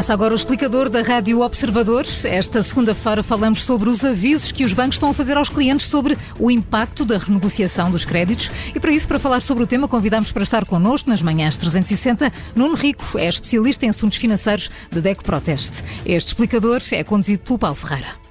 Começa agora o explicador da Rádio Observador. Esta segunda-feira falamos sobre os avisos que os bancos estão a fazer aos clientes sobre o impacto da renegociação dos créditos. E para isso, para falar sobre o tema, convidamos para estar connosco nas manhãs 360 Nuno Rico, é especialista em assuntos financeiros da DECO Proteste. Este explicador é conduzido pelo Paulo Ferreira.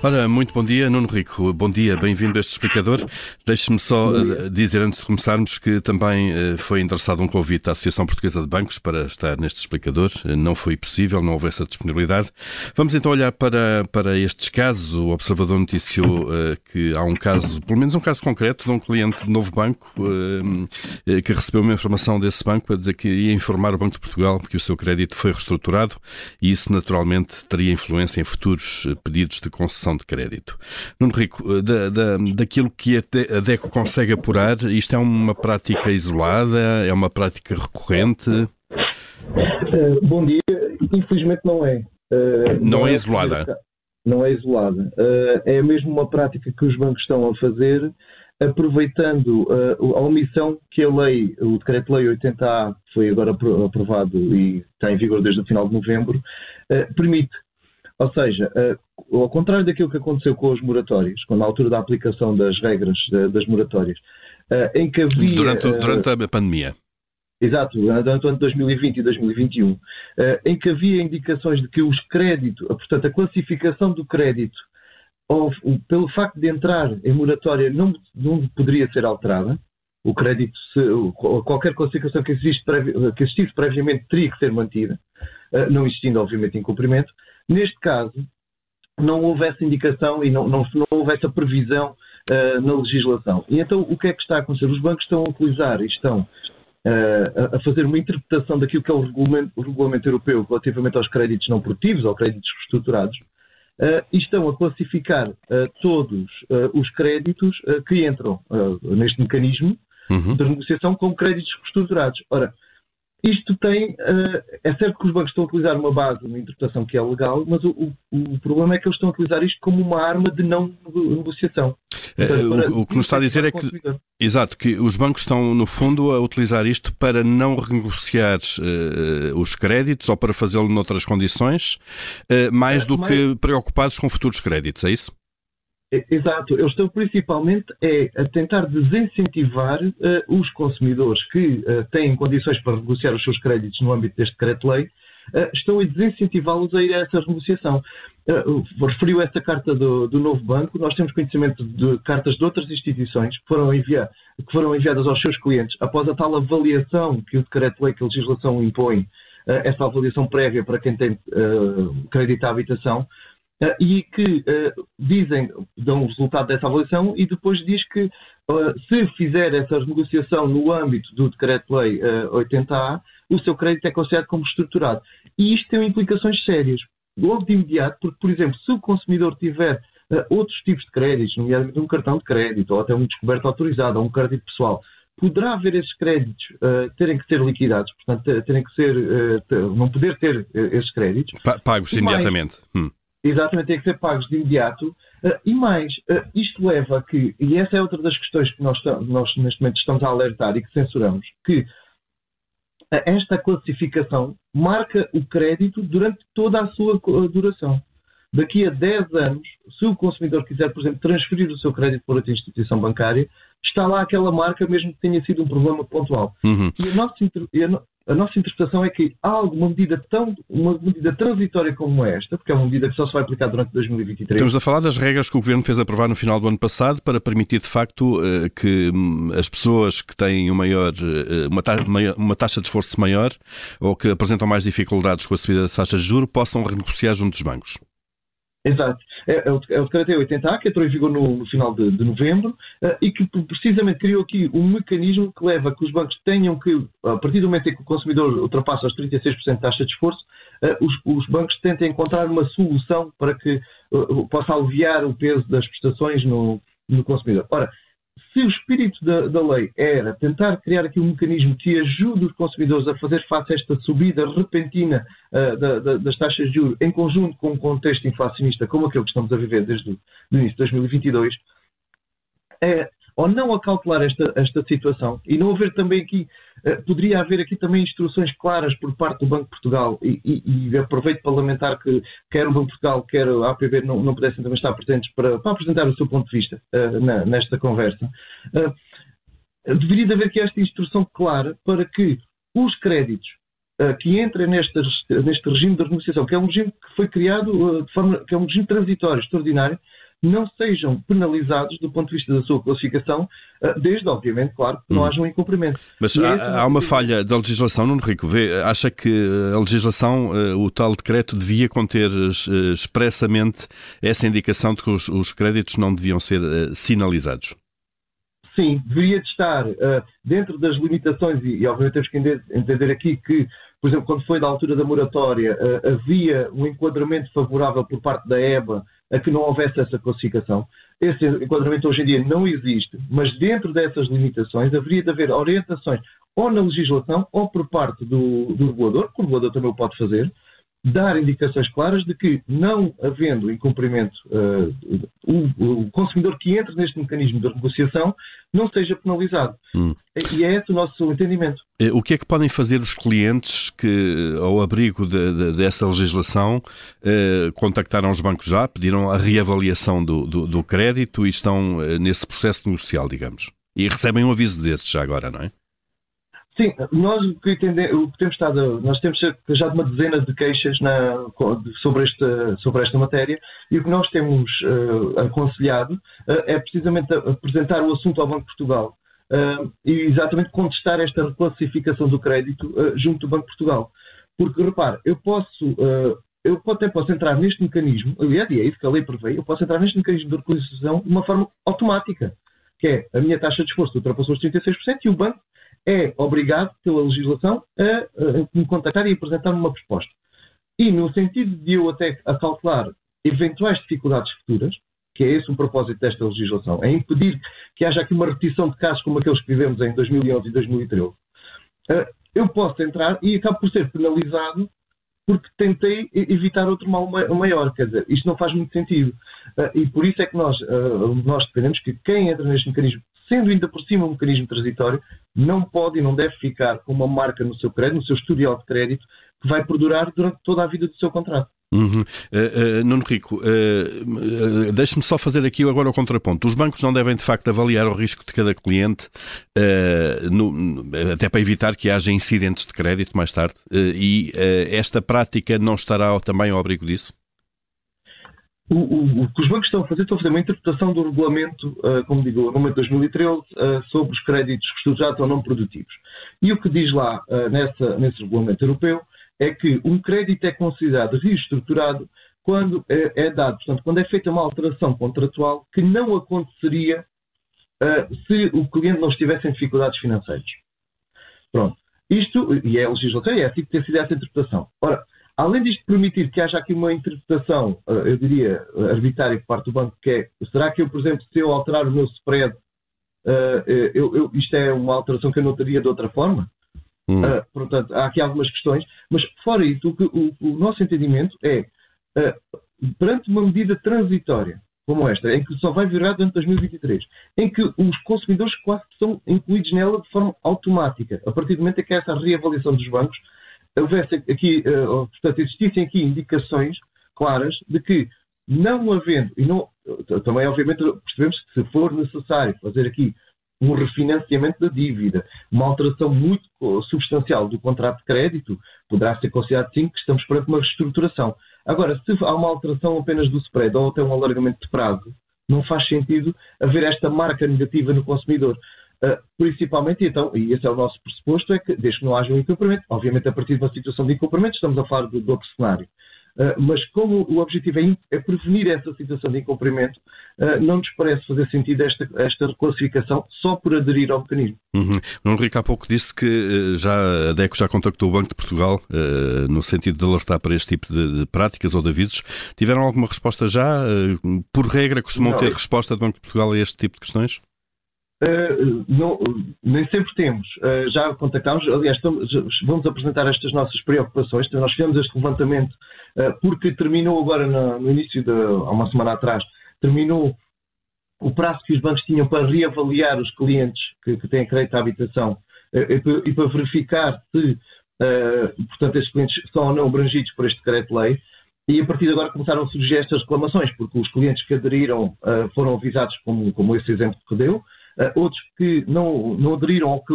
Ora, muito bom dia, Nuno Rico. Bom dia, bem-vindo a este explicador. Deixe-me só eh, dizer, antes de começarmos, que também eh, foi endereçado um convite à Associação Portuguesa de Bancos para estar neste explicador. Eh, não foi possível, não houve essa disponibilidade. Vamos então olhar para, para estes casos. O Observador noticiou uh, que há um caso, pelo menos um caso concreto, de um cliente de novo banco uh, que recebeu uma informação desse banco a dizer que ia informar o Banco de Portugal que o seu crédito foi reestruturado e isso naturalmente teria influência em futuros pedidos de concessão de crédito. Nuno Rico, eh, da, da, daquilo que a DECO consegue apurar, isto é uma prática isolada? É uma prática recorrente? Uh, bom dia. Infelizmente não é. Uh, não, não, é, é isolada? Não é isolada. Uh, é mesmo uma prática que os bancos estão a fazer aproveitando uh, a omissão que a lei, o decreto-lei 80A, foi agora aprovado e está em vigor desde o final de novembro, uh, permite ou seja, uh, ao contrário daquilo que aconteceu com os moratórios, quando na altura da aplicação das regras uh, das moratórias, uh, em que havia. Durante, durante a pandemia. Exato, durante o ano 2020 e 2021, em que havia indicações de que os créditos, portanto, a classificação do crédito, ou, pelo facto de entrar em moratória, não, não poderia ser alterada. O crédito, se, qualquer classificação que, existe, que existisse previamente teria que ser mantida, não existindo, obviamente, incumprimento. Neste caso, não houve essa indicação e não, não, não houve essa previsão uh, na legislação. E então, o que é que está a acontecer? Os bancos estão a utilizar e estão uh, a fazer uma interpretação daquilo que é o regulamento, o regulamento europeu relativamente aos créditos não produtivos ou créditos reestruturados uh, e estão a classificar todos os créditos que entram neste mecanismo uhum. de negociação como créditos reestruturados. Ora, isto tem. Uh, é certo que os bancos estão a utilizar uma base, uma interpretação que é legal, mas o, o, o problema é que eles estão a utilizar isto como uma arma de não negociação. Portanto, o, o, que nos está a dizer é que. Exato, que os bancos estão, no fundo, a utilizar isto para não renegociar uh, os créditos ou para fazê-lo noutras condições, uh, mais do mas... que preocupados com futuros créditos, é isso? Exato, eles estão principalmente é, a tentar desincentivar uh, os consumidores que uh, têm condições para negociar os seus créditos no âmbito deste decreto-lei, uh, estão a desincentivá-los a ir a essa renegociação. referiu essa carta do, do, novo banco, nós temos conhecimento de cartas de outras instituições que foram, enviar, que foram enviadas aos seus clientes após a tal avaliação que o decreto-lei, que a legislação impõe, essa avaliação prévia para quem tem crédito à habitação, Uh, e que uh, dizem, dão o resultado dessa avaliação e depois diz que uh, se fizer essa negociação no âmbito do Decreto-Lei 80A, o seu crédito é considerado como estruturado. E isto tem implicações sérias. Logo de imediato, porque, por exemplo, se o consumidor tiver outros tipos de créditos, nomeadamente um cartão de crédito, ou até um descoberto autorizado, ou um crédito pessoal, poderá haver esses créditos uh, terem que ser liquidados, portanto, terem que ser, uh, não poder ter esses créditos. Pagos imediatamente. Mais, hum. Exatamente, têm que ser pagos de imediato. Uh, e mais, uh, isto leva a que, e essa é outra das questões que nós, nós neste momento estamos a alertar e que censuramos, que esta classificação marca o crédito durante toda a sua duração. Daqui a 10 anos, se o consumidor quiser, por exemplo, transferir o seu crédito para outra instituição bancária, está lá aquela marca, mesmo que tenha sido um problema pontual. Uhum. E, a nossa, a, nossa interpretação é que há alguma medida tão, uma medida transitória como esta, porque é uma medida que só se vai aplicar durante 2023. Estamos a falar das regras que o Governo fez aprovar no final do ano passado para permitir, de facto, eh, que hum, as pessoas que têm maior, eh, uma taxa de esforço maior ou que apresentam mais dificuldades com a subida das taxas de juros possam renegociar junto dos bancos. Exato. É, é, o, é o decreto 80A que entrou em vigor no, no final de, de novembro uh, e que precisamente criou aqui um mecanismo que leva a que os bancos tenham que, a partir do momento em que o consumidor ultrapassa os 36% de taxa de esforço, uh, os, os, bancos tentem encontrar uma solução para que uh, possa aliviar o peso das prestações no, no consumidor. Ora, se o espírito da, da, lei era tentar criar aqui um mecanismo que ajude os consumidores a fazer face a esta subida repentina uh, da, da, das taxas de juros em conjunto com um contexto inflacionista como aquele que estamos a viver desde o início de 2022, é, ou não acautelar esta, esta situação e não haver também aqui, uh, poderia haver aqui também instruções claras por parte do Banco de Portugal e, e, e aproveito para lamentar que quer o Banco de Portugal, quer a APB não, não pudessem também estar presentes para, para apresentar o seu ponto de vista uh, na, nesta conversa. deveria haver aqui esta instrução clara para que os créditos que entrem neste, neste regime de renegociação, que é um regime que foi criado de forma, que é um regime transitório, extraordinário, não sejam penalizados do ponto de vista da sua classificação, eh, desde, obviamente, claro, que não hum. haja um incumprimento. Mas há, é há, uma falha da legislação, Nuno Rico. Vê, acha que a legislação, eh, o tal decreto, devia conter eh, expressamente essa indicação de que os, os créditos não deviam ser sinalizados? Sim, deveria estar uh, dentro das limitações, e, e, obviamente temos que entender aqui que, por exemplo, quando foi da altura da moratória, havia um enquadramento favorável por parte da EBA a que não houvesse essa classificação. Esse enquadramento hoje em dia não existe, mas dentro dessas limitações haveria de haver orientações ou na legislação ou por parte do, do regulador, que o regulador também o pode fazer, dar indicações claras de que, não havendo incumprimento, uh, o, o, consumidor que entre neste mecanismo de negociação não seja penalizado. Hum. E é esse o nosso entendimento. Eh, o que é que podem fazer os clientes que, ao abrigo de, de, dessa legislação, eh, contactaram os bancos já, pediram a reavaliação do, do, do crédito e estão eh, nesse processo negocial, digamos? E recebem um aviso desses já agora, não é? Sim, nós o que, o que temos estado, nós temos já de uma dezena de queixas na, sobre, esta, sobre esta matéria e o que nós temos uh, aconselhado uh, é precisamente apresentar o assunto ao Banco de Portugal uh, e exatamente contestar esta reclassificação do crédito junto do Banco de Portugal. Porque, repare, eu posso, eu até posso entrar neste mecanismo, aliás, e é isso que a lei prevê, eu posso entrar neste mecanismo de reclassificação de uma forma automática, que é a minha taxa de esforço ultrapassou os 36% e o banco é obrigado, pela legislação, a, a me contactar e apresentar uma proposta. E no sentido de eu até acautelar eventuais dificuldades futuras, que é esse o propósito desta legislação, é impedir que haja aqui uma repetição de casos como aqueles que vivemos em 2011 e 2013, eh, eu posso entrar e acabo por ser penalizado porque tentei evitar outro mal maior. Quer dizer, isto não faz muito sentido. Eh, e por isso é que nós, eh, nós defendemos que quem entra neste mecanismo sendo ainda por cima um mecanismo transitório, não pode e não deve ficar com uma marca no seu crédito, no seu historial de crédito, que vai perdurar durante toda a vida do seu contrato. Uhum. Uh, uh, Nuno Rico, uh, deixe-me só fazer aqui agora o contraponto. Os bancos não devem, de facto, avaliar o risco de cada cliente, no, até para evitar que haja incidentes de crédito mais tarde, e esta prática não estará também ao abrigo disso? O, o, o, que os bancos estão a fazer, estão a fazer uma interpretação do regulamento, uh, como digo, o regulamento de 2013, uh, sobre os créditos reestruturados ou não produtivos. E o que diz lá uh, nessa, nesse regulamento europeu é que um crédito é considerado reestruturado quando é, é dado, portanto, quando é feita uma alteração contratual que não aconteceria se o cliente não estivesse em dificuldades financeiras. Pronto. Isto, e é a legislação, é assim que tem sido essa interpretação. Ora, Além disto permitir que haja aqui uma interpretação, eh, eu diria, arbitrária por parte do banco, que é, será que eu, por exemplo, se eu alterar o meu spread, uh, eu, eu, isto é uma alteração que eu não teria de outra forma? Hum. Uh, portanto, há aqui algumas questões, mas fora isso, o, que, o, o nosso entendimento é, uh, perante uma medida transitória, como esta, em que só vai virar durante 2023, em que os consumidores quase são incluídos nela de forma automática, a partir do momento em que essa reavaliação dos bancos, houvesse aqui, uh, portanto, existissem aqui indicações claras de que, não havendo, e não, também obviamente percebemos que se for necessário fazer aqui um refinanciamento da dívida, uma alteração muito substancial do contrato de crédito, poderá ser considerado sim que estamos perante uma reestruturação. Agora, se há uma alteração apenas do spread ou até um alargamento de prazo, não faz sentido haver esta marca negativa no consumidor. Uh, principalmente, então, e esse é o nosso pressuposto, é que desde que não haja um incumprimento, obviamente a partir de uma situação de incumprimento, estamos a falar do, do outro cenário. Uh, mas como o objetivo é, é, prevenir essa situação de incumprimento, uh, não nos parece fazer sentido esta, esta reclassificação só por aderir ao mecanismo. Uhum. O Henrique há pouco disse que já a DECO já contactou o Banco de Portugal no sentido de alertar para este tipo de, de, práticas ou de avisos. Tiveram alguma resposta já? por regra, costumam não, ter resposta do Banco de Portugal a este tipo de questões? Uh, não, nem sempre temos. Uh, já contactámos, aliás, estamos, vamos apresentar estas nossas preocupações. Nós fizemos este levantamento uh, porque terminou agora no, no início de, há uma semana atrás, terminou o prazo que os bancos tinham para reavaliar os clientes que, que têm crédito à habitação e para verificar se, portanto, esses clientes são ou não abrangidos por este decreto-lei. E a partir de agora começaram a surgir estas reclamações, porque os clientes que aderiram foram avisados, como, como esse exemplo que deu, outros que não, não aderiram ou que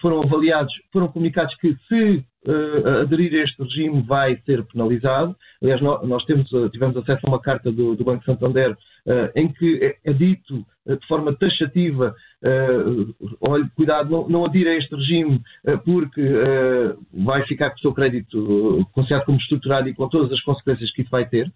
foram avaliados, foram comunicados que se uh, aderir a este regime vai ser penalizado. Aliás, nós, temos, uh, tivemos acesso a uma carta do, do Banco Santander uh, em que é, é dito de forma taxativa, olhe, cuidado, não, não adira a este regime porque vai ficar com o seu crédito considerado como estruturado e com todas as consequências que isso vai ter.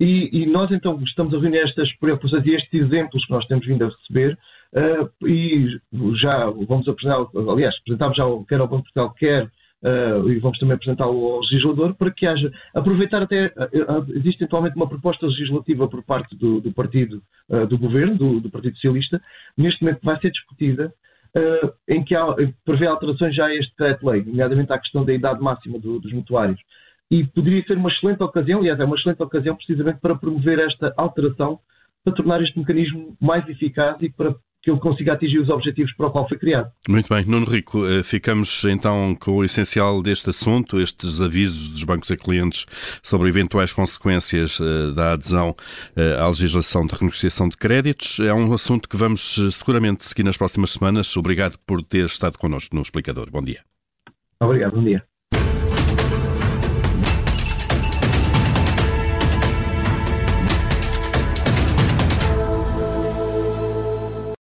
E, e, nós então estamos a reunir estas preocupações e estes exemplos que nós temos vindo a receber uh, e já vamos apresentar, aliás, apresentámos já quer ao Banco de Portugal, quer uh, e vamos também apresentá-lo ao legislador para que haja, aproveitar até, uh, existe atualmente uma proposta legislativa por parte do, do partido do governo, do, do, Partido Socialista, neste momento vai ser discutida em que há, prevê alterações já a este decreto-lei, nomeadamente à questão da idade máxima do, dos mutuários e poderia ser uma excelente ocasião, aliás, é uma excelente ocasião precisamente para promover esta alteração, para tornar este mecanismo mais eficaz e para que ele consiga atingir os objetivos para o qual foi criado. Muito bem. Nuno Rico, eh, ficamos então com o essencial deste assunto, estes avisos dos bancos a clientes sobre eventuais consequências eh, da adesão eh, à legislação de renegociação de créditos. É um assunto que vamos seguramente seguir nas próximas semanas. Obrigado por ter estado connosco no Explicador. Bom dia. Obrigado, bom dia.